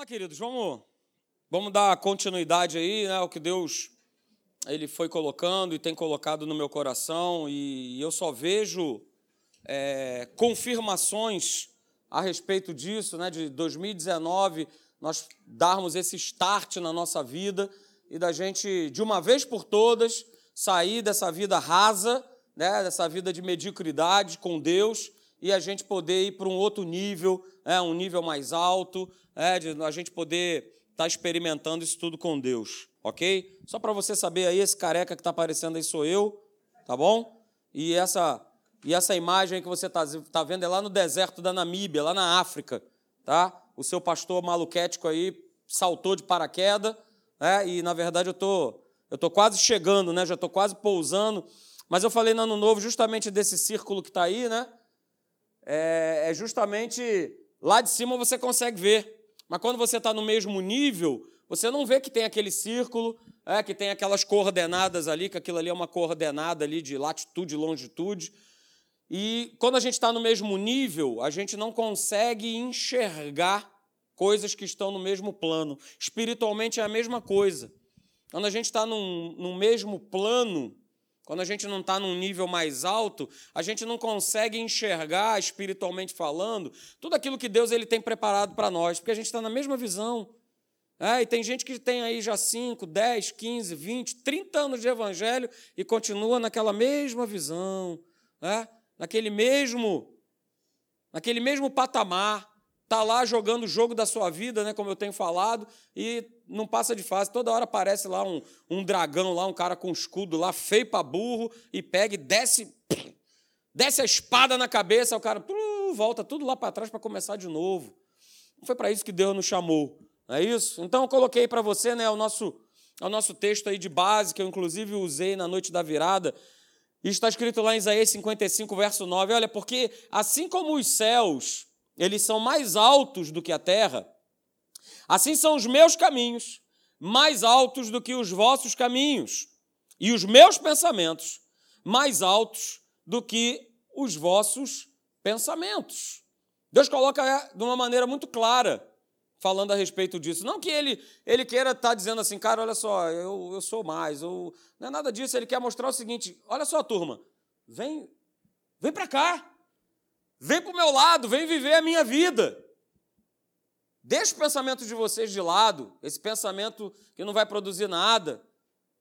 lá, queridos, vamos, vamos dar continuidade aí, né, o que Deus ele foi colocando e tem colocado no meu coração, e eu só vejo é, confirmações a respeito disso, né, de 2019, nós darmos esse start na nossa vida e da gente, de uma vez por todas, sair dessa vida rasa, né, dessa vida de mediocridade com Deus e a gente poder ir para um outro nível, é, um nível mais alto, é, de a gente poder estar tá experimentando isso tudo com Deus, ok? Só para você saber aí, esse careca que está aparecendo aí sou eu, tá bom? E essa, e essa imagem que você está tá vendo é lá no deserto da Namíbia, lá na África, tá? O seu pastor maluquético aí saltou de paraquedas, é, e na verdade eu tô, eu tô quase chegando, né? Já estou quase pousando. Mas eu falei no ano novo justamente desse círculo que está aí, né? É, é justamente lá de cima você consegue ver. Mas quando você está no mesmo nível, você não vê que tem aquele círculo, é, que tem aquelas coordenadas ali, que aquilo ali é uma coordenada ali de latitude e longitude. E quando a gente está no mesmo nível, a gente não consegue enxergar coisas que estão no mesmo plano. Espiritualmente é a mesma coisa. Quando a gente está num mesmo plano, quando a gente não está num nível mais alto, a gente não consegue enxergar, espiritualmente falando, tudo aquilo que Deus ele tem preparado para nós, porque a gente está na mesma visão. É, e tem gente que tem aí já 5, 10, 15, 20, 30 anos de evangelho e continua naquela mesma visão, é, naquele mesmo naquele mesmo patamar está lá jogando o jogo da sua vida, né, como eu tenho falado, e não passa de fase. Toda hora aparece lá um, um dragão, lá um cara com escudo lá, feio para burro, e pega e desce, desce a espada na cabeça, o cara volta tudo lá para trás para começar de novo. Não foi para isso que Deus nos chamou, não é isso? Então eu coloquei para você né, o, nosso, o nosso texto aí de base, que eu inclusive usei na noite da virada, e está escrito lá em Isaías 55, verso 9, olha, porque assim como os céus eles são mais altos do que a terra, assim são os meus caminhos mais altos do que os vossos caminhos, e os meus pensamentos mais altos do que os vossos pensamentos. Deus coloca é, de uma maneira muito clara, falando a respeito disso. Não que ele, ele queira estar tá dizendo assim, cara, olha só, eu, eu sou mais, ou, não é nada disso. Ele quer mostrar o seguinte: olha só, turma, vem, vem para cá. Vem para o meu lado, vem viver a minha vida. Deixa o pensamento de vocês de lado, esse pensamento que não vai produzir nada.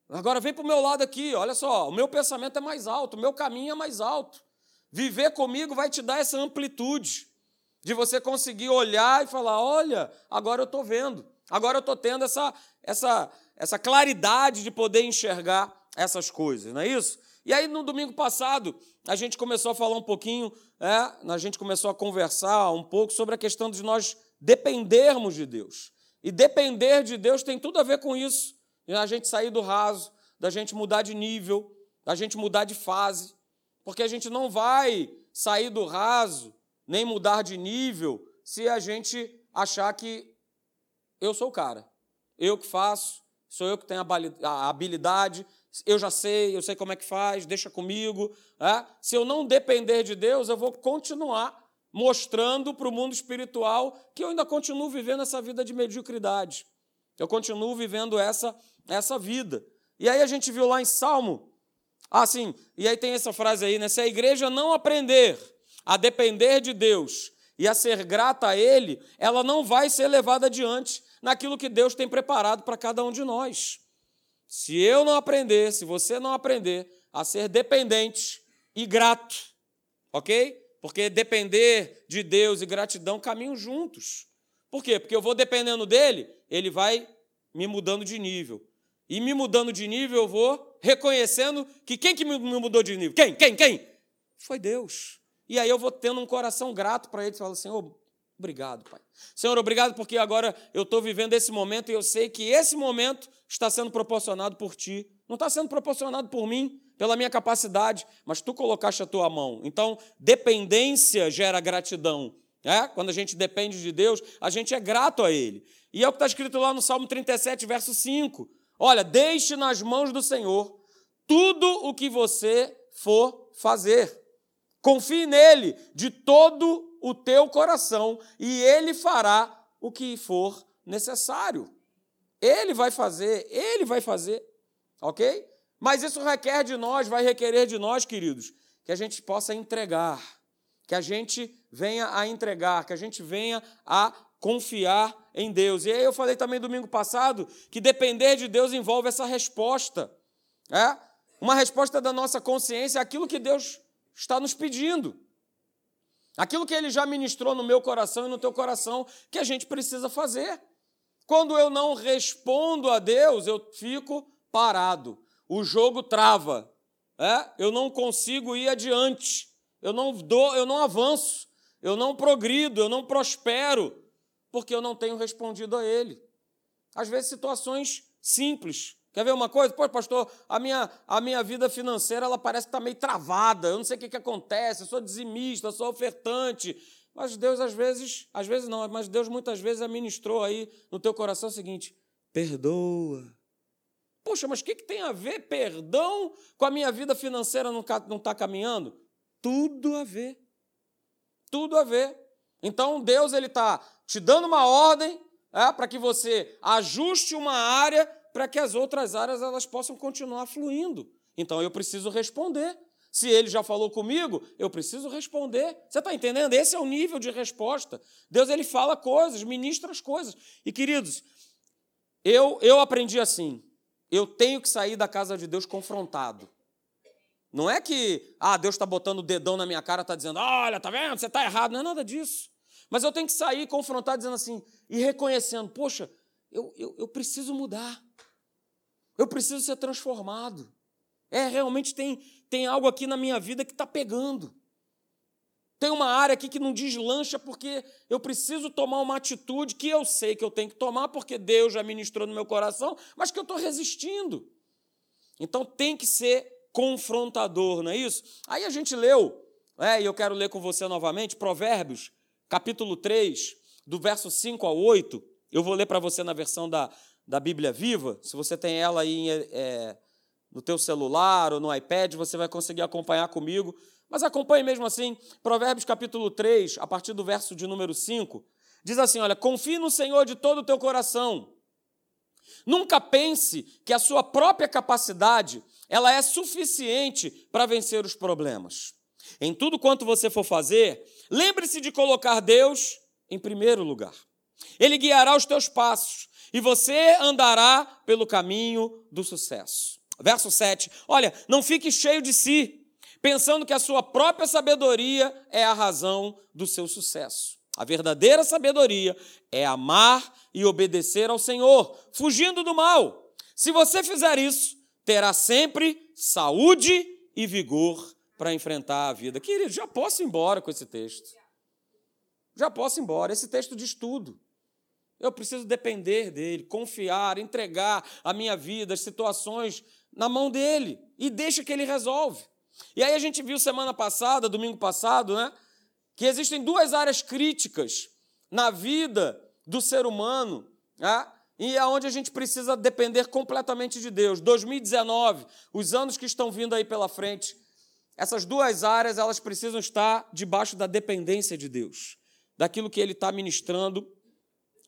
Agora vem para o meu lado aqui, olha só, o meu pensamento é mais alto, o meu caminho é mais alto. Viver comigo vai te dar essa amplitude de você conseguir olhar e falar: olha, agora eu estou vendo, agora eu estou tendo essa, essa, essa claridade de poder enxergar essas coisas, não é isso? E aí, no domingo passado, a gente começou a falar um pouquinho, é, a gente começou a conversar um pouco sobre a questão de nós dependermos de Deus. E depender de Deus tem tudo a ver com isso. A gente sair do raso, da gente mudar de nível, da gente mudar de fase. Porque a gente não vai sair do raso, nem mudar de nível, se a gente achar que eu sou o cara. Eu que faço, sou eu que tenho a habilidade, eu já sei, eu sei como é que faz, deixa comigo. É? Se eu não depender de Deus, eu vou continuar mostrando para o mundo espiritual que eu ainda continuo vivendo essa vida de mediocridade. Eu continuo vivendo essa, essa vida. E aí a gente viu lá em Salmo, ah, sim, e aí tem essa frase aí, né? Se a igreja não aprender a depender de Deus e a ser grata a Ele, ela não vai ser levada adiante naquilo que Deus tem preparado para cada um de nós. Se eu não aprender, se você não aprender a ser dependente e grato, ok? Porque depender de Deus e gratidão caminham juntos. Por quê? Porque eu vou dependendo dele, ele vai me mudando de nível. E me mudando de nível, eu vou reconhecendo que quem que me mudou de nível? Quem? Quem? Quem? Foi Deus. E aí eu vou tendo um coração grato para ele, falando assim, oh, Obrigado, Pai. Senhor, obrigado porque agora eu estou vivendo esse momento e eu sei que esse momento está sendo proporcionado por Ti. Não está sendo proporcionado por mim, pela minha capacidade, mas Tu colocaste a Tua mão. Então, dependência gera gratidão. É? Quando a gente depende de Deus, a gente é grato a Ele. E é o que está escrito lá no Salmo 37, verso 5. Olha, deixe nas mãos do Senhor tudo o que você for fazer. Confie nele de todo o teu coração e ele fará o que for necessário. Ele vai fazer, ele vai fazer, ok? Mas isso requer de nós, vai requerer de nós, queridos, que a gente possa entregar, que a gente venha a entregar, que a gente venha a confiar em Deus. E aí eu falei também domingo passado que depender de Deus envolve essa resposta. É? Uma resposta da nossa consciência àquilo que Deus está nos pedindo. Aquilo que ele já ministrou no meu coração e no teu coração que a gente precisa fazer. Quando eu não respondo a Deus, eu fico parado. O jogo trava. É? Eu não consigo ir adiante. Eu não dou, eu não avanço. Eu não progrido, eu não prospero porque eu não tenho respondido a Ele. Às vezes, situações simples. Quer ver uma coisa? Pô, pastor, a minha, a minha vida financeira ela parece que está meio travada. Eu não sei o que, que acontece, eu sou dizimista, sou ofertante. Mas Deus, às vezes, às vezes não, mas Deus muitas vezes administrou aí no teu coração o seguinte: perdoa. Poxa, mas o que, que tem a ver perdão com a minha vida financeira não está caminhando? Tudo a ver. Tudo a ver. Então Deus ele está te dando uma ordem é, para que você ajuste uma área para que as outras áreas elas possam continuar fluindo. Então eu preciso responder. Se ele já falou comigo, eu preciso responder. Você está entendendo? Esse é o nível de resposta. Deus ele fala coisas, ministra as coisas. E queridos, eu eu aprendi assim. Eu tenho que sair da casa de Deus confrontado. Não é que, ah, Deus está botando o dedão na minha cara, está dizendo, olha, tá vendo, você está errado. Não é nada disso. Mas eu tenho que sair confrontar, dizendo assim, e reconhecendo, poxa, eu, eu, eu preciso mudar. Eu preciso ser transformado. É, realmente tem, tem algo aqui na minha vida que está pegando. Tem uma área aqui que não deslancha porque eu preciso tomar uma atitude que eu sei que eu tenho que tomar porque Deus já ministrou no meu coração, mas que eu estou resistindo. Então tem que ser confrontador, não é isso? Aí a gente leu, é, e eu quero ler com você novamente, Provérbios, capítulo 3, do verso 5 ao 8. Eu vou ler para você na versão da, da Bíblia Viva. Se você tem ela aí é, no teu celular ou no iPad, você vai conseguir acompanhar comigo. Mas acompanhe mesmo assim. Provérbios capítulo 3, a partir do verso de número 5, diz assim: Olha, confie no Senhor de todo o teu coração. Nunca pense que a sua própria capacidade ela é suficiente para vencer os problemas. Em tudo quanto você for fazer, lembre-se de colocar Deus em primeiro lugar. Ele guiará os teus passos e você andará pelo caminho do sucesso. Verso 7. Olha, não fique cheio de si, pensando que a sua própria sabedoria é a razão do seu sucesso. A verdadeira sabedoria é amar e obedecer ao Senhor, fugindo do mal. Se você fizer isso, terá sempre saúde e vigor para enfrentar a vida. Querido, já posso ir embora com esse texto. Já posso ir embora. Esse texto diz tudo. Eu preciso depender dele, confiar, entregar a minha vida, as situações na mão dele e deixa que ele resolve. E aí a gente viu semana passada, domingo passado, né, que existem duas áreas críticas na vida do ser humano, né, e é onde a gente precisa depender completamente de Deus. 2019, os anos que estão vindo aí pela frente, essas duas áreas elas precisam estar debaixo da dependência de Deus, daquilo que Ele está ministrando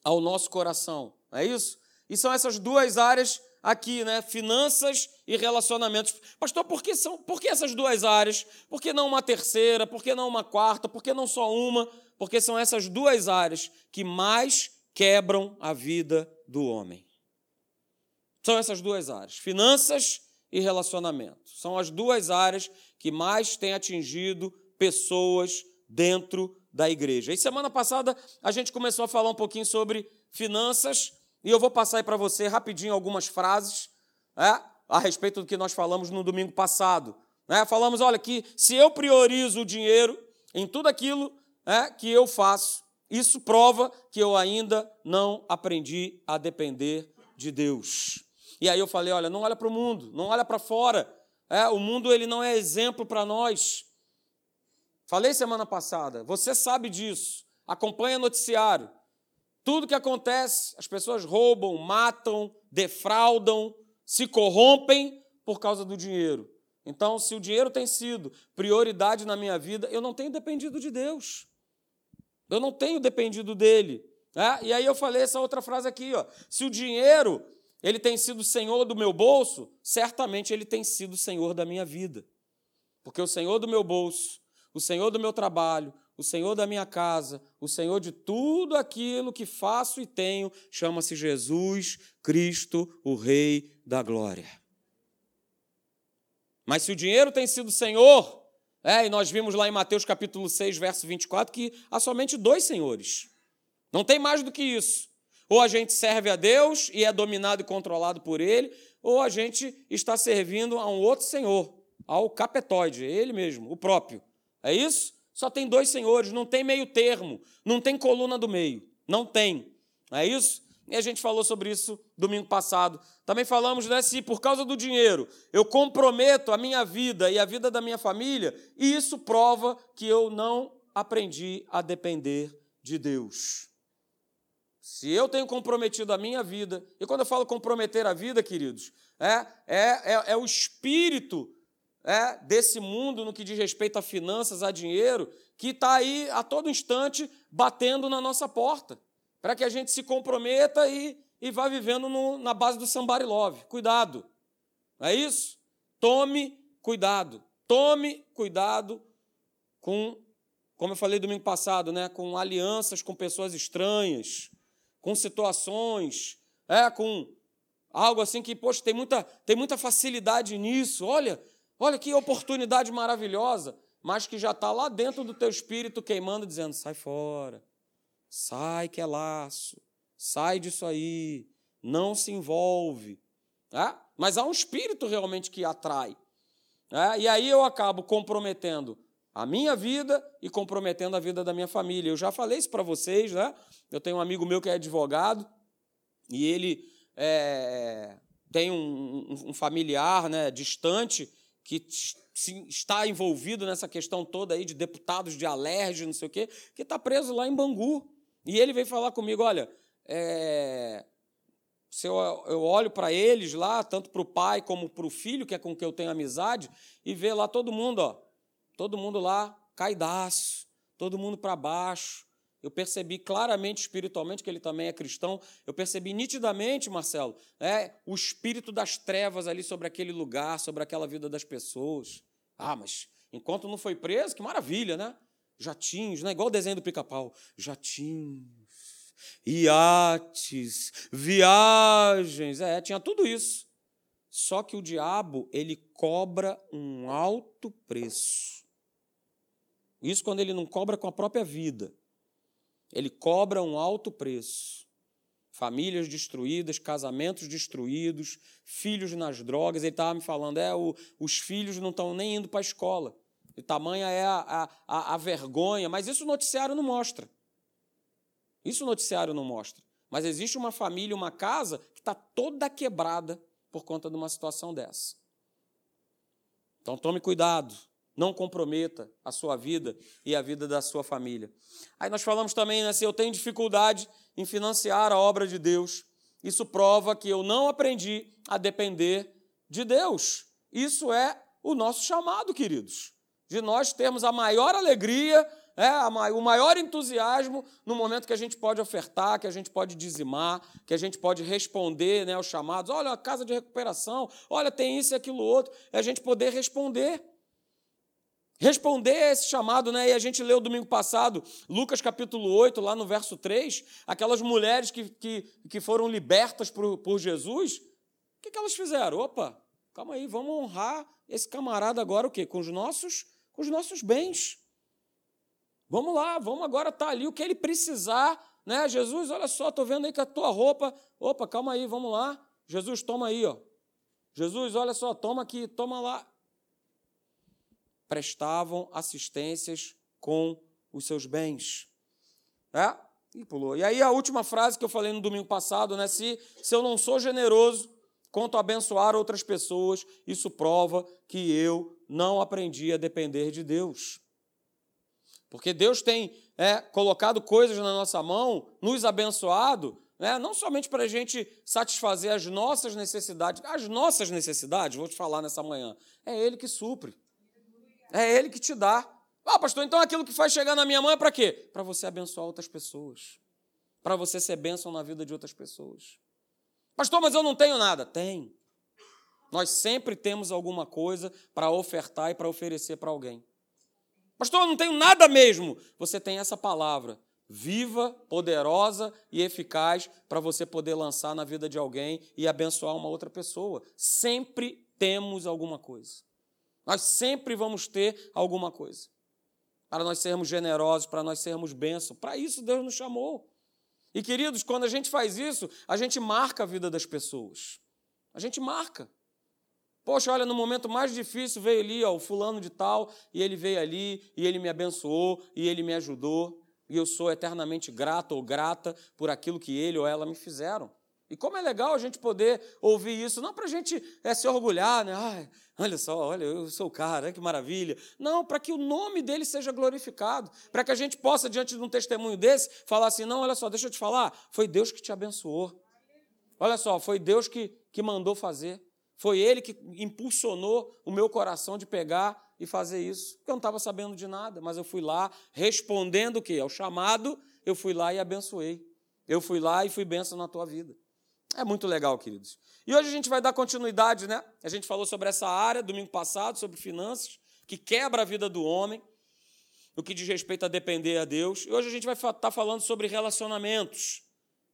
ao nosso coração. Não é isso? E são essas duas áreas aqui, né? Finanças e relacionamentos. Pastor, por que, são, por que essas duas áreas? Por que não uma terceira? Por que não uma quarta? Por que não só uma? Porque são essas duas áreas que mais quebram a vida do homem. São essas duas áreas: finanças e relacionamento. São as duas áreas que mais têm atingido pessoas dentro da igreja. E semana passada a gente começou a falar um pouquinho sobre finanças e eu vou passar aí para você rapidinho algumas frases é, a respeito do que nós falamos no domingo passado. É, falamos, olha, que se eu priorizo o dinheiro em tudo aquilo é, que eu faço, isso prova que eu ainda não aprendi a depender de Deus. E aí eu falei, olha, não olha para o mundo, não olha para fora. É, o mundo ele não é exemplo para nós. Falei semana passada, você sabe disso. Acompanha noticiário. Tudo que acontece, as pessoas roubam, matam, defraudam, se corrompem por causa do dinheiro. Então, se o dinheiro tem sido prioridade na minha vida, eu não tenho dependido de Deus. Eu não tenho dependido dele. É? E aí eu falei essa outra frase aqui, ó. Se o dinheiro ele tem sido senhor do meu bolso, certamente ele tem sido senhor da minha vida. Porque o senhor do meu bolso, o senhor do meu trabalho, o senhor da minha casa, o senhor de tudo aquilo que faço e tenho, chama-se Jesus Cristo, o Rei da Glória. Mas se o dinheiro tem sido senhor, é, e nós vimos lá em Mateus capítulo 6, verso 24, que há somente dois senhores. Não tem mais do que isso. Ou a gente serve a Deus e é dominado e controlado por Ele, ou a gente está servindo a um outro Senhor, ao capetóide, ele mesmo, o próprio. É isso? Só tem dois senhores, não tem meio termo, não tem coluna do meio. Não tem. É isso? E a gente falou sobre isso domingo passado. Também falamos, né, se por causa do dinheiro eu comprometo a minha vida e a vida da minha família, isso prova que eu não aprendi a depender de Deus. Se eu tenho comprometido a minha vida, e quando eu falo comprometer a vida, queridos, é, é, é, é o espírito é, desse mundo no que diz respeito a finanças, a dinheiro, que está aí a todo instante batendo na nossa porta, para que a gente se comprometa e, e vá vivendo no, na base do somebody love. Cuidado, não é isso? Tome cuidado, tome cuidado com, como eu falei domingo passado, né, com alianças com pessoas estranhas, com situações, é, com algo assim que, poxa, tem muita, tem muita facilidade nisso. Olha, olha que oportunidade maravilhosa, mas que já está lá dentro do teu espírito queimando, dizendo: sai fora, sai que é laço, sai disso aí, não se envolve. É? Mas há um espírito realmente que atrai. É? E aí eu acabo comprometendo a minha vida e comprometendo a vida da minha família. Eu já falei isso para vocês, né? Eu tenho um amigo meu que é advogado e ele é, tem um, um, familiar né, distante que está envolvido nessa questão toda aí de deputados de alérgio, não sei o quê, que está preso lá em Bangu. E ele veio falar comigo, olha, é, se eu, eu olho para eles lá, tanto para o pai como para o filho, que é com quem eu tenho amizade, e vê lá todo mundo, ó, todo mundo lá caidaço, todo mundo para baixo. Eu percebi claramente espiritualmente que ele também é cristão. Eu percebi nitidamente, Marcelo, é, o espírito das trevas ali sobre aquele lugar, sobre aquela vida das pessoas. Ah, mas enquanto não foi preso, que maravilha, né? Jatinhos, né? igual o desenho do pica-pau. Jatinhos, iates, viagens. É, tinha tudo isso. Só que o diabo, ele cobra um alto preço. Isso quando ele não cobra com a própria vida. Ele cobra um alto preço. Famílias destruídas, casamentos destruídos, filhos nas drogas. Ele estava me falando, é, o, os filhos não estão nem indo para a escola. E tamanha é a, a, a vergonha. Mas isso o noticiário não mostra. Isso o noticiário não mostra. Mas existe uma família, uma casa que está toda quebrada por conta de uma situação dessa. Então tome cuidado. Não comprometa a sua vida e a vida da sua família. Aí nós falamos também, né, se eu tenho dificuldade em financiar a obra de Deus, isso prova que eu não aprendi a depender de Deus. Isso é o nosso chamado, queridos. De nós termos a maior alegria, é, o maior entusiasmo no momento que a gente pode ofertar, que a gente pode dizimar, que a gente pode responder né, aos chamados. Olha, a casa de recuperação, olha, tem isso e aquilo outro. É a gente poder responder responder a esse chamado, né? E a gente leu domingo passado, Lucas capítulo 8, lá no verso 3, aquelas mulheres que, que, que foram libertas por, por Jesus, o que, que elas fizeram? Opa, calma aí, vamos honrar esse camarada agora o quê? Com os nossos, com os nossos bens. Vamos lá, vamos agora estar tá ali o que ele precisar, né? Jesus, olha só, estou vendo aí que a tua roupa. Opa, calma aí, vamos lá. Jesus, toma aí, ó. Jesus, olha só, toma aqui, toma lá prestavam assistências com os seus bens. É? E pulou. E aí a última frase que eu falei no domingo passado, né? Se, se eu não sou generoso quanto a abençoar outras pessoas, isso prova que eu não aprendi a depender de Deus. Porque Deus tem é, colocado coisas na nossa mão, nos abençoado, né, não somente para a gente satisfazer as nossas necessidades, as nossas necessidades, vou te falar nessa manhã, é Ele que supre. É Ele que te dá. Ah, pastor, então aquilo que faz chegar na minha mão é para quê? Para você abençoar outras pessoas. para você ser bênção na vida de outras pessoas. Pastor, mas eu não tenho nada. Tem. Nós sempre temos alguma coisa para ofertar e para oferecer para alguém. Pastor, eu não tenho nada mesmo. Você tem essa palavra viva, poderosa e eficaz para você poder lançar na vida de alguém e abençoar uma outra pessoa. Sempre temos alguma coisa. Nós sempre vamos ter alguma coisa. Para nós sermos generosos, para nós sermos bênçãos. Para isso Deus nos chamou. E queridos, quando a gente faz isso, a gente marca a vida das pessoas. A gente marca. Poxa, olha, no momento mais difícil veio ali, ó, o fulano de tal, e ele veio ali, e ele me abençoou, e ele me ajudou, e eu sou eternamente grato ou grata por aquilo que ele ou ela me fizeram. E como é legal a gente poder ouvir isso, não para a gente é, se orgulhar, né? Ai, olha só, olha, eu sou o cara, que maravilha. Não, para que o nome dele seja glorificado, para que a gente possa, diante de um testemunho desse, falar assim: não, olha só, deixa eu te falar, foi Deus que te abençoou. Olha só, foi Deus que, que mandou fazer. Foi Ele que impulsionou o meu coração de pegar e fazer isso. Eu não estava sabendo de nada, mas eu fui lá respondendo o quê? Ao chamado, eu fui lá e abençoei. Eu fui lá e fui benção na tua vida. É muito legal, queridos. E hoje a gente vai dar continuidade, né? A gente falou sobre essa área domingo passado, sobre finanças, que quebra a vida do homem, no que diz respeito a depender a Deus. E hoje a gente vai estar tá falando sobre relacionamentos.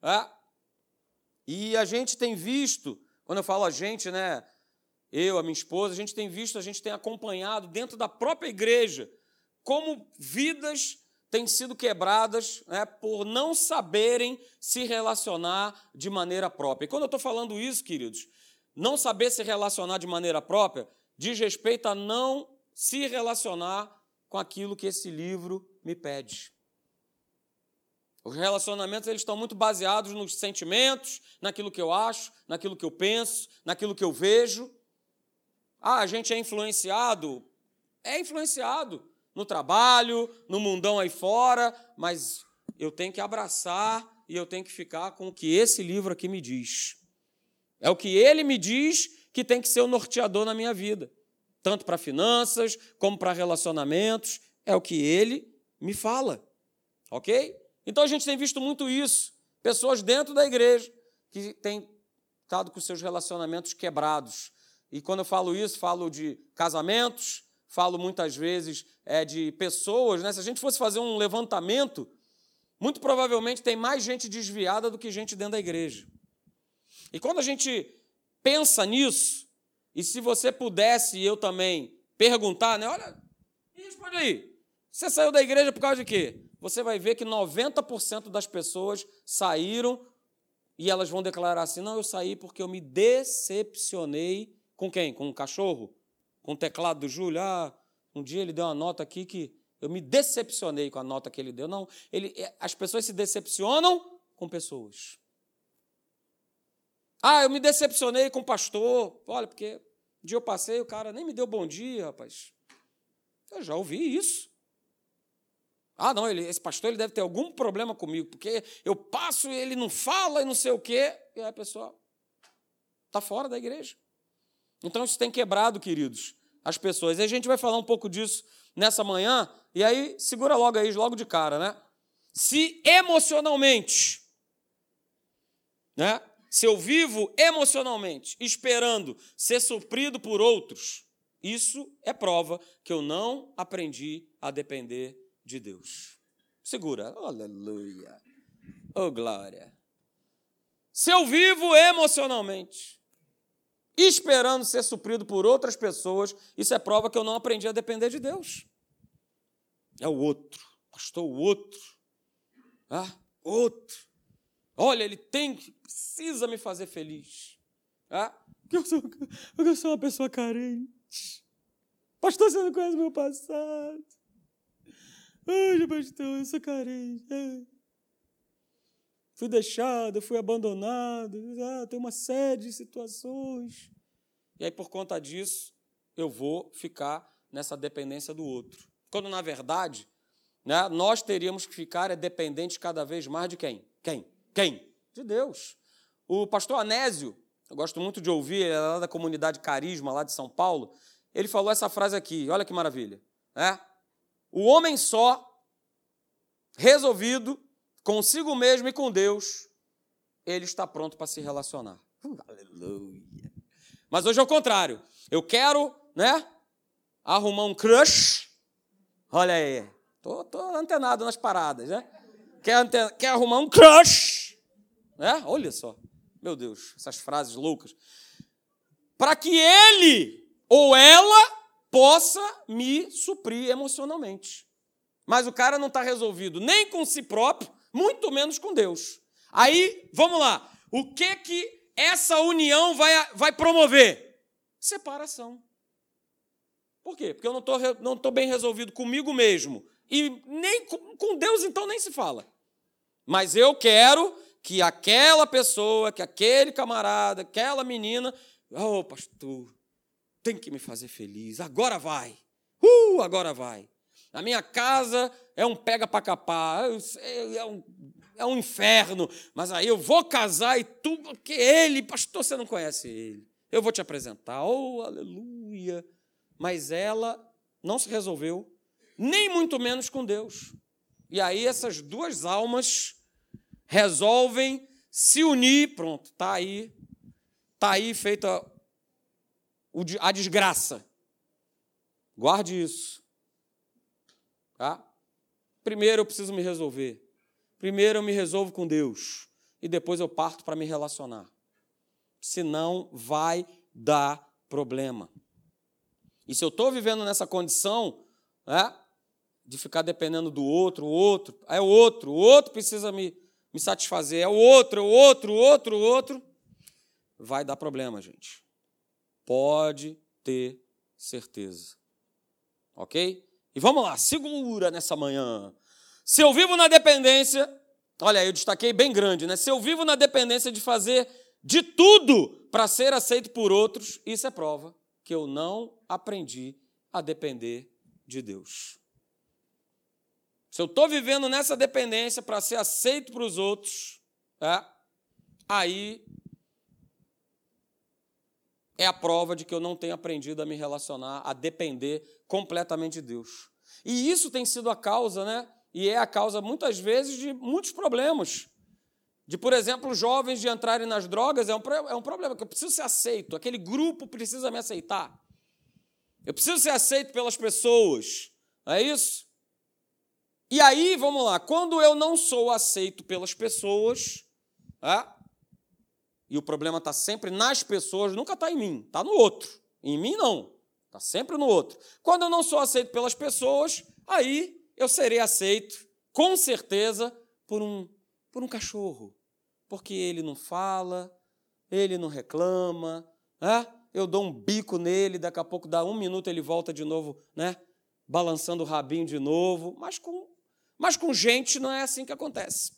Né? E a gente tem visto, quando eu falo a gente, né? Eu, a minha esposa, a gente tem visto, a gente tem acompanhado dentro da própria igreja como vidas têm sido quebradas né, por não saberem se relacionar de maneira própria. E quando eu estou falando isso, queridos, não saber se relacionar de maneira própria diz respeito a não se relacionar com aquilo que esse livro me pede. Os relacionamentos eles estão muito baseados nos sentimentos, naquilo que eu acho, naquilo que eu penso, naquilo que eu vejo. Ah, a gente é influenciado? É influenciado no trabalho, no mundão aí fora, mas eu tenho que abraçar e eu tenho que ficar com o que esse livro aqui me diz. É o que ele me diz que tem que ser o norteador na minha vida, tanto para finanças como para relacionamentos, é o que ele me fala. OK? Então a gente tem visto muito isso, pessoas dentro da igreja que têm estado com seus relacionamentos quebrados. E quando eu falo isso, falo de casamentos, falo muitas vezes é, de pessoas, né? se a gente fosse fazer um levantamento, muito provavelmente tem mais gente desviada do que gente dentro da igreja. E quando a gente pensa nisso, e se você pudesse, eu também, perguntar, né? Olha, responde aí. Você saiu da igreja por causa de quê? Você vai ver que 90% das pessoas saíram e elas vão declarar assim: não, eu saí porque eu me decepcionei com quem? Com um cachorro? com o teclado do Júlio. Ah, um dia ele deu uma nota aqui que eu me decepcionei com a nota que ele deu. Não, ele, é, as pessoas se decepcionam com pessoas. Ah, eu me decepcionei com o pastor. Olha, porque um dia eu passei, o cara nem me deu bom dia, rapaz. Eu já ouvi isso. Ah, não, ele, esse pastor ele deve ter algum problema comigo, porque eu passo e ele não fala e não sei o quê. E aí a pessoa está fora da igreja. Então isso tem quebrado, queridos, as pessoas. E a gente vai falar um pouco disso nessa manhã, e aí segura logo aí, logo de cara, né? Se emocionalmente, né? Se eu vivo emocionalmente, esperando ser suprido por outros, isso é prova que eu não aprendi a depender de Deus. Segura. Aleluia. Oh, glória. Se eu vivo emocionalmente, esperando ser suprido por outras pessoas, isso é prova que eu não aprendi a depender de Deus. É o outro, pastor, o outro. Ah, outro. Olha, ele tem que, precisa me fazer feliz. Ah, eu sou, eu sou uma pessoa carente. Pastor, você não conhece meu passado. Ai, pastor, eu sou carente. Fui deixado, fui abandonado. Ah, tem uma série de situações. E aí, por conta disso, eu vou ficar nessa dependência do outro. Quando, na verdade, né, nós teríamos que ficar dependentes cada vez mais de quem? Quem? Quem? De Deus. O pastor Anésio, eu gosto muito de ouvir, ele é lá da comunidade Carisma, lá de São Paulo, ele falou essa frase aqui, olha que maravilha. Né? O homem só, resolvido, consigo mesmo e com Deus, ele está pronto para se relacionar. Aleluia. Mas hoje é o contrário. Eu quero, né, arrumar um crush. Olha aí. Tô, tô antenado nas paradas, né? Quer, quer arrumar um crush. Né? Olha só. Meu Deus, essas frases loucas. Para que ele ou ela possa me suprir emocionalmente. Mas o cara não está resolvido nem com si próprio, muito menos com Deus. Aí, vamos lá. O que que essa união vai, vai promover? Separação. Por quê? Porque eu não estou não tô bem resolvido comigo mesmo. E nem com Deus, então, nem se fala. Mas eu quero que aquela pessoa, que aquele camarada, aquela menina, oh, pastor, tem que me fazer feliz. Agora vai. Uh, agora vai. A minha casa é um pega para capar, é um, é um inferno, mas aí eu vou casar e tu, porque ele, pastor, você não conhece ele. Eu vou te apresentar, oh, aleluia. Mas ela não se resolveu, nem muito menos com Deus. E aí essas duas almas resolvem se unir, pronto, tá aí, tá aí feita a desgraça. Guarde isso. Tá? Primeiro eu preciso me resolver. Primeiro eu me resolvo com Deus. E depois eu parto para me relacionar. Senão vai dar problema. E se eu estou vivendo nessa condição, né, de ficar dependendo do outro, o outro, é o outro, o outro precisa me, me satisfazer, é o outro, é o outro, o outro, o outro, vai dar problema, gente. Pode ter certeza. Ok? E vamos lá, segura nessa manhã. Se eu vivo na dependência, olha, eu destaquei bem grande, né? Se eu vivo na dependência de fazer de tudo para ser aceito por outros, isso é prova que eu não aprendi a depender de Deus. Se eu estou vivendo nessa dependência para ser aceito para os outros, é, aí é a prova de que eu não tenho aprendido a me relacionar, a depender completamente de Deus. E isso tem sido a causa, né? E é a causa, muitas vezes, de muitos problemas. De, por exemplo, jovens de entrarem nas drogas é um, é um problema, que eu preciso ser aceito, aquele grupo precisa me aceitar. Eu preciso ser aceito pelas pessoas, não é isso? E aí, vamos lá, quando eu não sou aceito pelas pessoas, é? E o problema está sempre nas pessoas, nunca está em mim, está no outro. Em mim, não. Está sempre no outro. Quando eu não sou aceito pelas pessoas, aí eu serei aceito, com certeza, por um, por um cachorro. Porque ele não fala, ele não reclama, né? eu dou um bico nele, daqui a pouco dá um minuto ele volta de novo, né? balançando o rabinho de novo. Mas com, mas com gente não é assim que acontece.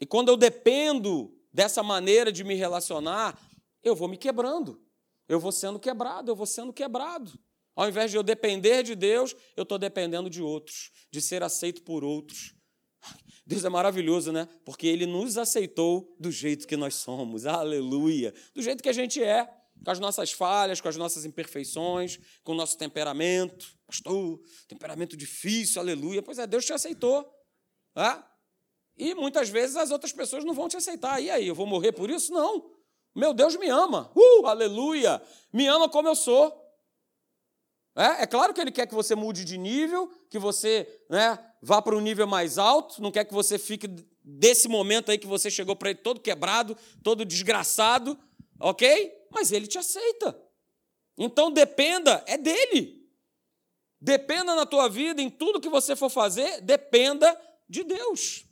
E quando eu dependo dessa maneira de me relacionar, eu vou me quebrando. Eu vou sendo quebrado, eu vou sendo quebrado. Ao invés de eu depender de Deus, eu estou dependendo de outros, de ser aceito por outros. Deus é maravilhoso, né? Porque Ele nos aceitou do jeito que nós somos, aleluia. Do jeito que a gente é, com as nossas falhas, com as nossas imperfeições, com o nosso temperamento. Pastor, temperamento difícil, aleluia. Pois é, Deus te aceitou. Ah? E muitas vezes as outras pessoas não vão te aceitar. E aí, eu vou morrer por isso? Não. Meu Deus me ama. Uh, aleluia. Me ama como eu sou. É, é claro que Ele quer que você mude de nível, que você né, vá para um nível mais alto, não quer que você fique desse momento aí que você chegou para Ele todo quebrado, todo desgraçado, ok? Mas Ele te aceita. Então dependa, é dele. Dependa na tua vida, em tudo que você for fazer, dependa de Deus.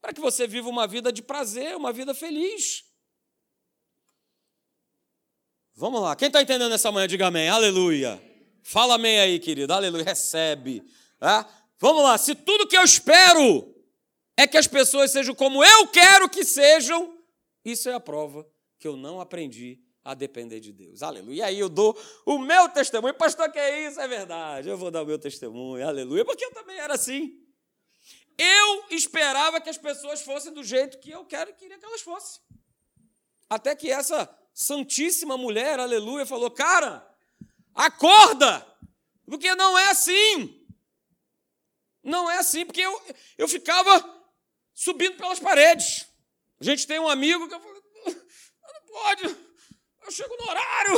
Para que você viva uma vida de prazer, uma vida feliz. Vamos lá. Quem está entendendo essa manhã, diga amém. Aleluia. Fala amém aí, querido. Aleluia. Recebe. Tá? Vamos lá. Se tudo que eu espero é que as pessoas sejam como eu quero que sejam, isso é a prova que eu não aprendi a depender de Deus. Aleluia. E aí eu dou o meu testemunho. Pastor, que é isso? É verdade. Eu vou dar o meu testemunho. Aleluia. Porque eu também era assim. Eu esperava que as pessoas fossem do jeito que eu quero queria que elas fossem. Até que essa santíssima mulher, aleluia, falou: Cara, acorda, porque não é assim. Não é assim, porque eu, eu ficava subindo pelas paredes. A gente tem um amigo que eu falo, não pode, eu chego no horário,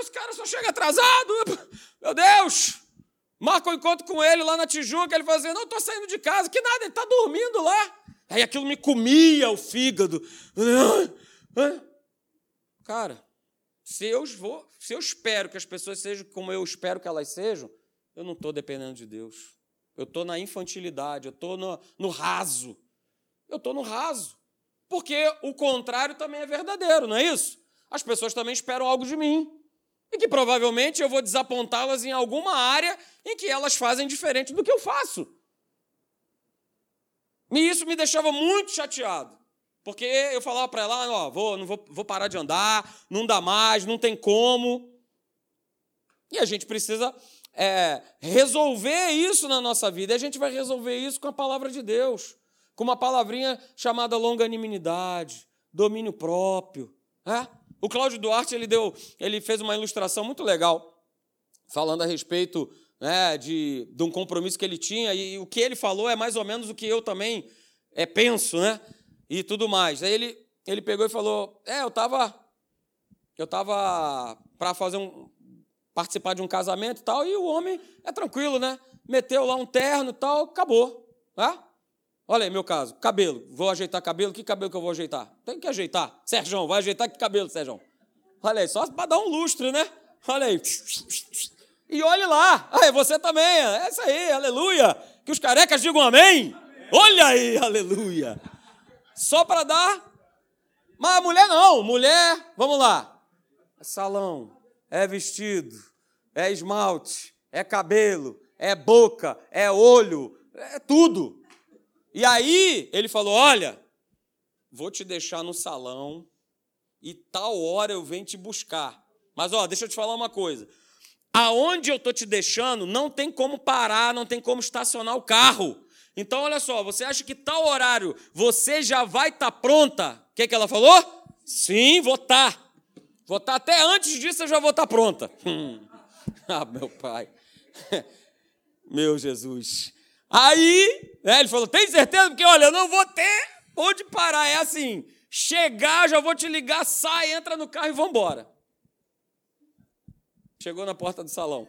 os caras só chegam atrasado. Meu Deus! Marca um encontro com ele lá na Tijuca, ele fazia, não, estou saindo de casa, que nada, ele está dormindo lá. Aí aquilo me comia o fígado. Cara, se eu, vou, se eu espero que as pessoas sejam como eu espero que elas sejam, eu não estou dependendo de Deus. Eu estou na infantilidade, eu estou no, no raso. Eu estou no raso. Porque o contrário também é verdadeiro, não é isso? As pessoas também esperam algo de mim e que provavelmente eu vou desapontá-las em alguma área em que elas fazem diferente do que eu faço. E isso me deixava muito chateado. Porque eu falava para ela, ó, vou, não vou, vou parar de andar, não dá mais, não tem como. E a gente precisa é, resolver isso na nossa vida. E a gente vai resolver isso com a palavra de Deus, com uma palavrinha chamada longanimidade, domínio próprio. É? O Cláudio Duarte ele deu, ele fez uma ilustração muito legal, falando a respeito né, de, de um compromisso que ele tinha, e o que ele falou é mais ou menos o que eu também é, penso, né? E tudo mais. Aí ele, ele pegou e falou: É, eu estava eu tava para fazer um. participar de um casamento e tal, e o homem é tranquilo, né? Meteu lá um terno e tal, acabou. Né? Olha aí, meu caso, cabelo. Vou ajeitar cabelo, que cabelo que eu vou ajeitar? Tem que ajeitar. Sérgio, vai ajeitar que cabelo, Sérgio? Olha aí, só para dar um lustre, né? Olha aí. E olhe lá. Aí, você também. É isso aí, aleluia. Que os carecas digam amém. amém. Olha aí, aleluia. Só para dar. Mas a mulher não. Mulher, vamos lá. É salão, é vestido, é esmalte, é cabelo, é boca, é olho, é tudo. E aí ele falou: Olha, vou te deixar no salão e tal hora eu venho te buscar. Mas ó, deixa eu te falar uma coisa. Aonde eu tô te deixando, não tem como parar, não tem como estacionar o carro. Então, olha só, você acha que tal horário você já vai estar tá pronta? O que, que ela falou? Sim, vou estar. Tá. Vou estar tá, até antes disso, eu já vou estar pronta. Hum. Ah, meu pai. Meu Jesus. Aí, né, ele falou: tem certeza? Porque, olha, eu não vou ter onde parar. É assim: chegar, já vou te ligar, sai, entra no carro e vamos embora. Chegou na porta do salão.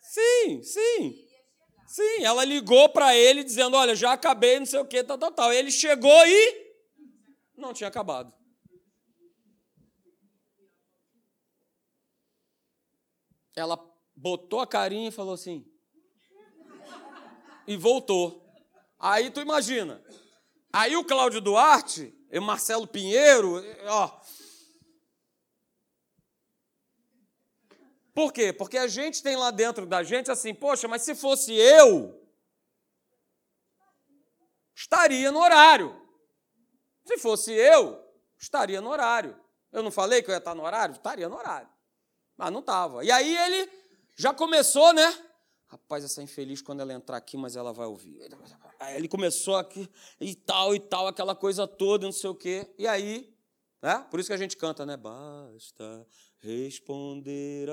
Sim, sim. Sim, ela ligou para ele dizendo: Olha, já acabei, não sei o que, tal, tal, tal. Ele chegou e não tinha acabado. Ela botou a carinha e falou assim. E voltou. Aí tu imagina. Aí o Cláudio Duarte, o Marcelo Pinheiro, ó. Por quê? Porque a gente tem lá dentro da gente assim, poxa, mas se fosse eu, estaria no horário. Se fosse eu, estaria no horário. Eu não falei que eu ia estar no horário? Estaria no horário. Mas não estava. E aí ele já começou, né? Rapaz, essa infeliz, quando ela entrar aqui, mas ela vai ouvir. Aí ele começou aqui, e tal, e tal, aquela coisa toda, não sei o quê. E aí, né? Por isso que a gente canta, né? Basta responder.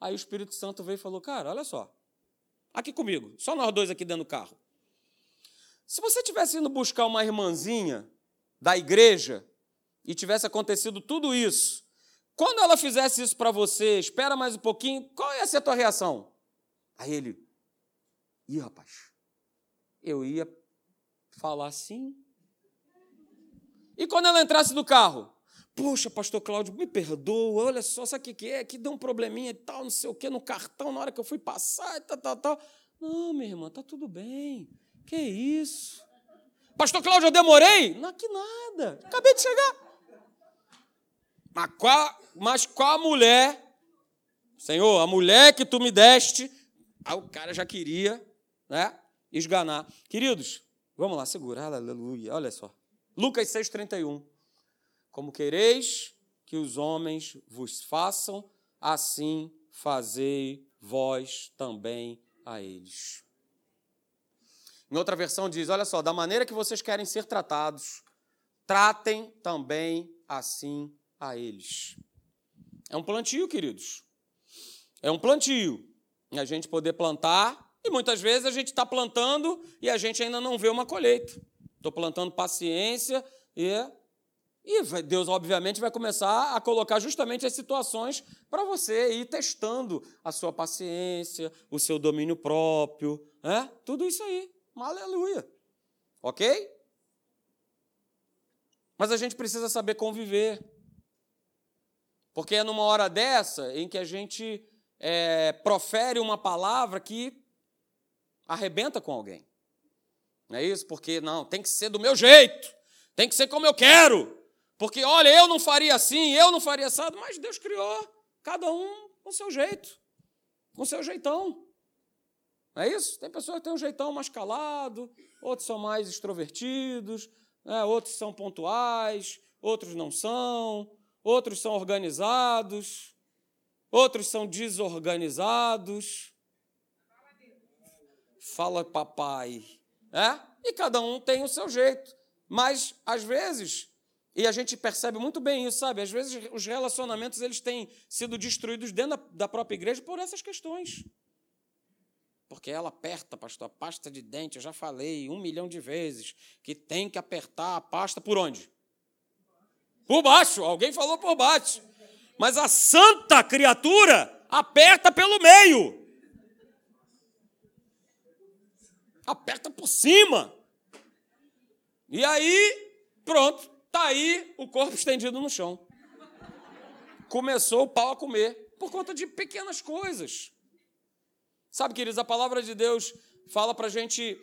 Aí o Espírito Santo veio e falou: Cara, olha só. Aqui comigo, só nós dois aqui dentro do carro. Se você tivesse indo buscar uma irmãzinha da igreja e tivesse acontecido tudo isso, quando ela fizesse isso para você, espera mais um pouquinho, qual ia ser a tua reação? Aí ele, ih, rapaz, eu ia falar assim. E quando ela entrasse no carro? Poxa, pastor Cláudio, me perdoa, olha só, sabe o que é? Que deu um probleminha e tal, não sei o que, no cartão, na hora que eu fui passar e tal, tal, tal. Não, minha irmã, tá tudo bem. Que isso? Pastor Cláudio, eu demorei? Não, que nada. Acabei de chegar. Mas qual, mas qual mulher, Senhor, a mulher que tu me deste, aí o cara já queria, né, esganar. Queridos, vamos lá, segura, aleluia, olha só. Lucas 6,31. Como quereis que os homens vos façam, assim fazei vós também a eles. Em outra versão diz: olha só, da maneira que vocês querem ser tratados, tratem também assim a eles. É um plantio, queridos. É um plantio. A gente poder plantar, e muitas vezes a gente está plantando e a gente ainda não vê uma colheita. Estou plantando paciência e, e Deus, obviamente, vai começar a colocar justamente as situações para você ir testando a sua paciência, o seu domínio próprio, né? tudo isso aí. Aleluia. Ok? Mas a gente precisa saber conviver. Porque é numa hora dessa em que a gente é, profere uma palavra que arrebenta com alguém. Não é isso? Porque não, tem que ser do meu jeito, tem que ser como eu quero. Porque, olha, eu não faria assim, eu não faria assado, mas Deus criou cada um com seu jeito, com seu jeitão. Não é isso? Tem pessoas que têm um jeitão mais calado, outros são mais extrovertidos, né? outros são pontuais, outros não são outros são organizados, outros são desorganizados. Fala, papai. É? E cada um tem o seu jeito. Mas, às vezes, e a gente percebe muito bem isso, sabe? Às vezes os relacionamentos eles têm sido destruídos dentro da, própria igreja por essas questões. Porque ela aperta, pastor, a pasta de dente, eu já falei um milhão de vezes, que tem que apertar a pasta por onde? Por baixo, alguém falou por baixo. Mas a santa criatura aperta pelo meio. Aperta por cima. E aí, pronto, tá aí o corpo estendido no chão. Começou o pau a comer por conta de pequenas coisas. Sabe, queridos, a palavra de Deus fala para a gente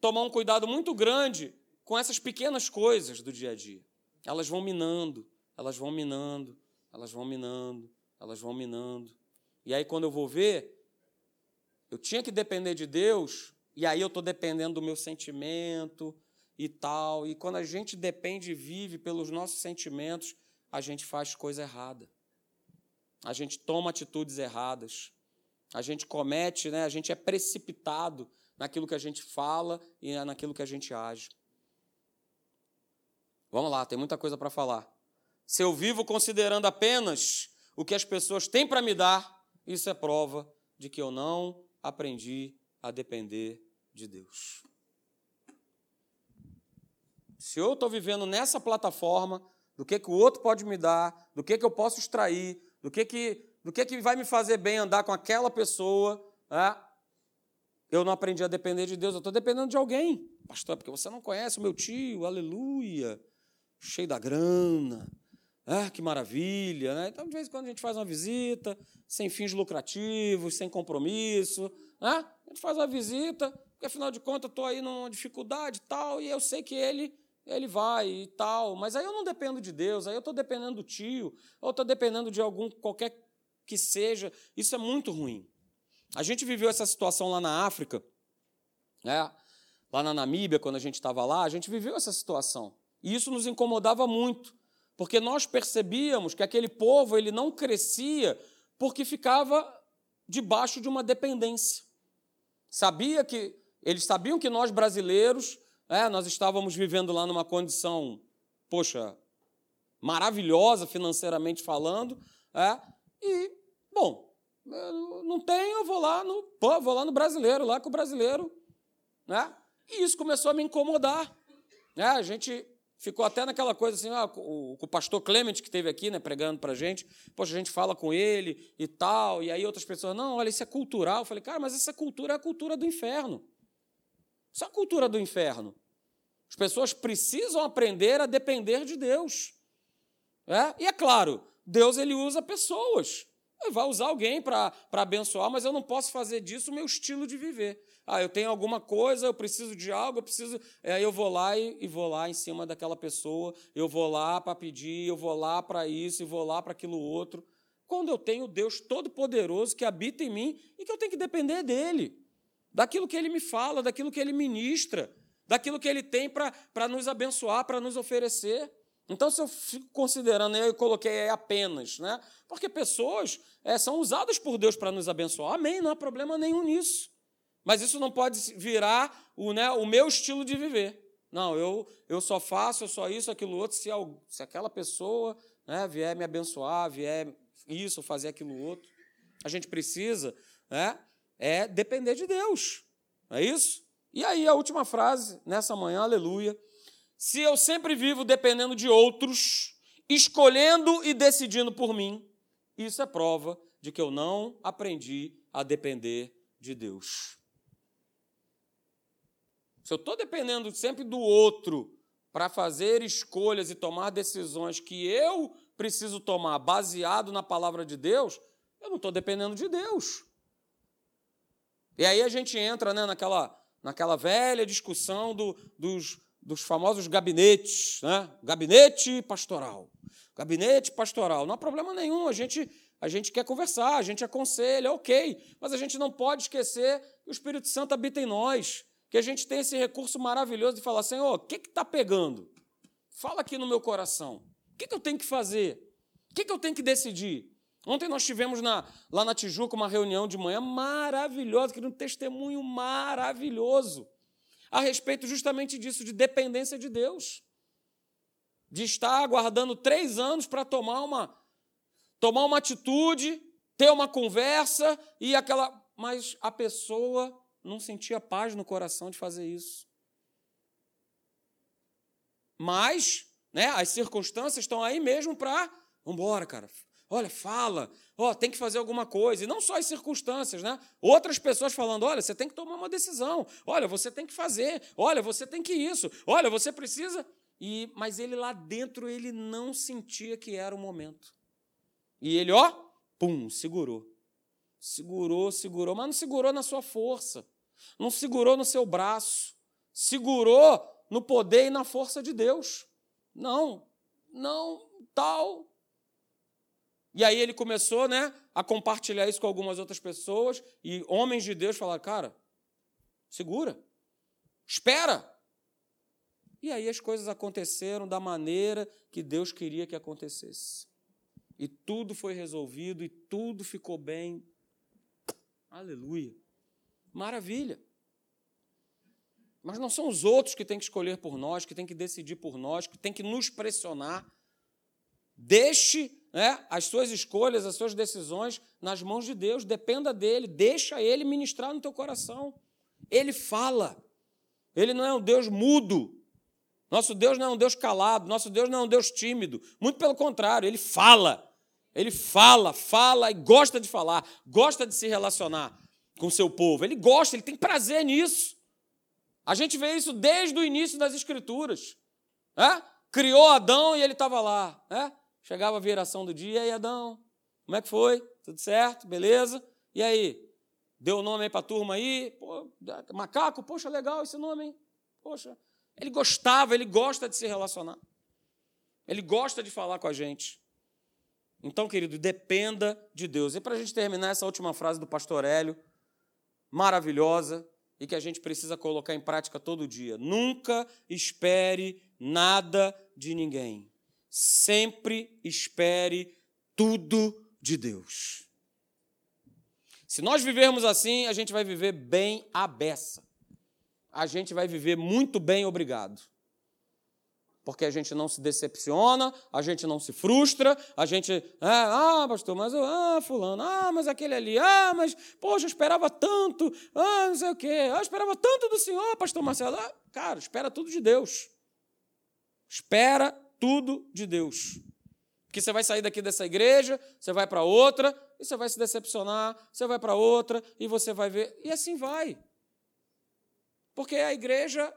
tomar um cuidado muito grande com essas pequenas coisas do dia a dia. Elas vão minando, elas vão minando, elas vão minando, elas vão minando. E aí, quando eu vou ver, eu tinha que depender de Deus, e aí eu estou dependendo do meu sentimento e tal. E quando a gente depende e vive pelos nossos sentimentos, a gente faz coisa errada. A gente toma atitudes erradas. A gente comete, né, a gente é precipitado naquilo que a gente fala e naquilo que a gente age. Vamos lá, tem muita coisa para falar. Se eu vivo considerando apenas o que as pessoas têm para me dar, isso é prova de que eu não aprendi a depender de Deus. Se eu estou vivendo nessa plataforma, do que, que o outro pode me dar, do que, que eu posso extrair, do que, que, do que, que vai me fazer bem andar com aquela pessoa, é, eu não aprendi a depender de Deus, eu estou dependendo de alguém. Pastor, porque você não conhece o meu tio, aleluia cheio da grana. Ah, que maravilha, né? Então, de vez em quando a gente faz uma visita, sem fins lucrativos, sem compromisso. Né? A gente faz uma visita, porque afinal de contas estou aí numa dificuldade e tal, e eu sei que ele ele vai e tal. Mas aí eu não dependo de Deus, aí eu estou dependendo do tio, ou estou dependendo de algum, qualquer que seja. Isso é muito ruim. A gente viveu essa situação lá na África, né? lá na Namíbia, quando a gente estava lá, a gente viveu essa situação. E isso nos incomodava muito, porque nós percebíamos que aquele povo ele não crescia porque ficava debaixo de uma dependência. Sabia que eles sabiam que nós brasileiros, é, nós estávamos vivendo lá numa condição, poxa, maravilhosa financeiramente falando, é, e bom, não tenho, eu vou lá no, vou lá no brasileiro, lá com o brasileiro, né? E isso começou a me incomodar. Né? A gente ficou até naquela coisa assim, ah, o, o, pastor Clement que esteve aqui, né, pregando para a gente, poxa, a gente fala com ele e tal, e aí outras pessoas, não, olha, isso é cultural. Eu falei, cara, mas essa cultura é a cultura do inferno. Isso é a cultura do inferno. As pessoas precisam aprender a depender de Deus. É? E é claro, Deus ele usa pessoas. Ele vai usar alguém para abençoar, mas eu não posso fazer disso o meu estilo de viver. Ah, eu tenho alguma coisa, eu preciso de algo, eu preciso. Aí é, eu vou lá e, e vou lá em cima daquela pessoa, eu vou lá para pedir, eu vou lá para isso e vou lá para aquilo outro. Quando eu tenho Deus Todo-Poderoso que habita em mim e que eu tenho que depender dele, daquilo que ele me fala, daquilo que ele ministra, daquilo que ele tem para nos abençoar, para nos oferecer. Então, se eu fico considerando, eu coloquei apenas, né? Porque pessoas é, são usadas por Deus para nos abençoar. Amém, não há problema nenhum nisso. Mas isso não pode virar o, né, o meu estilo de viver. Não, eu, eu só faço, eu só isso, aquilo outro, se, se aquela pessoa né, vier me abençoar, vier isso, fazer aquilo outro. A gente precisa né, é depender de Deus. Não é isso? E aí, a última frase, nessa manhã, aleluia. Se eu sempre vivo dependendo de outros, escolhendo e decidindo por mim, isso é prova de que eu não aprendi a depender de Deus. Se eu estou dependendo sempre do outro para fazer escolhas e tomar decisões que eu preciso tomar baseado na palavra de Deus, eu não estou dependendo de Deus. E aí a gente entra né, naquela, naquela velha discussão do, dos, dos famosos gabinetes, né? gabinete pastoral. Gabinete pastoral. Não há problema nenhum, a gente, a gente quer conversar, a gente aconselha, ok, mas a gente não pode esquecer que o Espírito Santo habita em nós, que a gente tem esse recurso maravilhoso de falar, Senhor, o que está pegando? Fala aqui no meu coração. O que, que eu tenho que fazer? O que, que eu tenho que decidir? Ontem nós tivemos na, lá na Tijuca uma reunião de manhã maravilhosa, que um testemunho maravilhoso a respeito justamente disso, de dependência de Deus. De estar aguardando três anos para tomar uma, tomar uma atitude, ter uma conversa e aquela. Mas a pessoa não sentia paz no coração de fazer isso. Mas, né, as circunstâncias estão aí mesmo para. Vamos embora, cara. Olha, fala, ó, tem que fazer alguma coisa. E não só as circunstâncias, né? Outras pessoas falando: olha, você tem que tomar uma decisão, olha, você tem que fazer, olha, você tem que isso, olha, você precisa. E, mas ele lá dentro, ele não sentia que era o momento. E ele, ó, pum, segurou. Segurou, segurou, mas não segurou na sua força, não segurou no seu braço, segurou no poder e na força de Deus. Não, não, tal, e aí ele começou né, a compartilhar isso com algumas outras pessoas, e homens de Deus falaram: cara, segura, espera. E aí as coisas aconteceram da maneira que Deus queria que acontecesse. E tudo foi resolvido e tudo ficou bem. Aleluia. Maravilha. Mas não são os outros que têm que escolher por nós, que têm que decidir por nós, que têm que nos pressionar. Deixe né, as suas escolhas, as suas decisões nas mãos de Deus, dependa dele, deixa ele ministrar no teu coração. Ele fala. Ele não é um Deus mudo. Nosso Deus não é um Deus calado, nosso Deus não é um Deus tímido. Muito pelo contrário, ele fala. Ele fala, fala e gosta de falar, gosta de se relacionar com seu povo. Ele gosta, ele tem prazer nisso. A gente vê isso desde o início das Escrituras. É? Criou Adão e ele estava lá. É? Chegava a viração do dia, e aí, Adão, como é que foi? Tudo certo? Beleza? E aí? Deu o nome aí para a turma aí? Pô, macaco, poxa, legal esse nome, hein? Poxa. Ele gostava, ele gosta de se relacionar. Ele gosta de falar com a gente. Então, querido, dependa de Deus. E para a gente terminar essa última frase do pastor Hélio, maravilhosa, e que a gente precisa colocar em prática todo dia. Nunca espere nada de ninguém sempre espere tudo de Deus. Se nós vivermos assim, a gente vai viver bem a beça. A gente vai viver muito bem, obrigado. Porque a gente não se decepciona, a gente não se frustra, a gente, ah, ah pastor, mas ah, fulano, ah, mas aquele ali, ah, mas, poxa, eu esperava tanto, ah, não sei o quê, ah, eu esperava tanto do senhor, pastor Marcelo. Ah, cara, espera tudo de Deus. Espera tudo de Deus. Porque você vai sair daqui dessa igreja, você vai para outra, e você vai se decepcionar, você vai para outra, e você vai ver. E assim vai. Porque a igreja,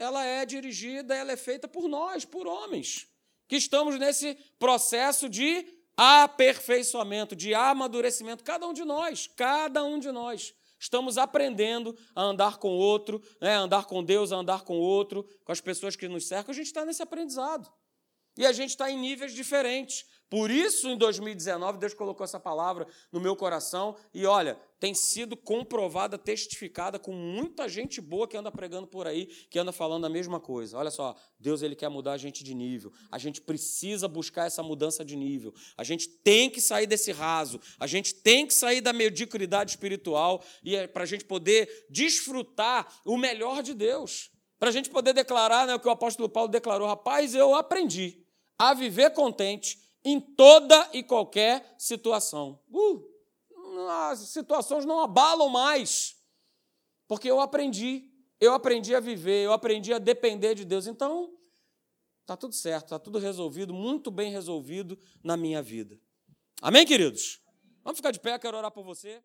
ela é dirigida, ela é feita por nós, por homens, que estamos nesse processo de aperfeiçoamento, de amadurecimento, cada um de nós, cada um de nós. Estamos aprendendo a andar com outro, né, a andar com Deus, a andar com outro, com as pessoas que nos cercam, a gente está nesse aprendizado. E a gente está em níveis diferentes. Por isso, em 2019, Deus colocou essa palavra no meu coração e olha, tem sido comprovada, testificada com muita gente boa que anda pregando por aí, que anda falando a mesma coisa. Olha só, Deus ele quer mudar a gente de nível. A gente precisa buscar essa mudança de nível. A gente tem que sair desse raso. A gente tem que sair da mediocridade espiritual e é para a gente poder desfrutar o melhor de Deus. Para a gente poder declarar né, o que o apóstolo Paulo declarou: rapaz, eu aprendi a viver contente em toda e qualquer situação. Uh, as situações não abalam mais. Porque eu aprendi, eu aprendi a viver, eu aprendi a depender de Deus. Então, está tudo certo, está tudo resolvido, muito bem resolvido na minha vida. Amém, queridos? Vamos ficar de pé, quero orar por você.